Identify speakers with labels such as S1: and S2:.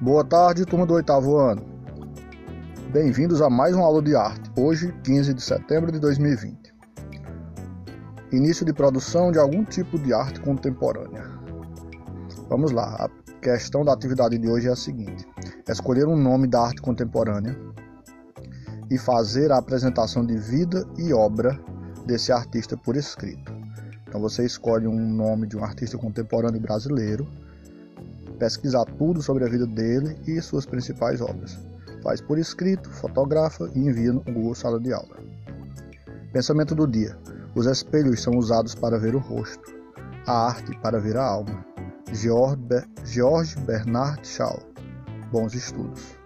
S1: Boa tarde, turma do oitavo ano. Bem-vindos a mais uma aula de arte, hoje, 15 de setembro de 2020. Início de produção de algum tipo de arte contemporânea. Vamos lá, a questão da atividade de hoje é a seguinte: escolher um nome da arte contemporânea e fazer a apresentação de vida e obra desse artista por escrito. Então você escolhe um nome de um artista contemporâneo brasileiro pesquisar tudo sobre a vida dele e suas principais obras. Faz por escrito, fotografa e envia no Google Sala de Aula. Pensamento do dia: os espelhos são usados para ver o rosto, a arte para ver a alma. George Bernard Shaw. Bons estudos.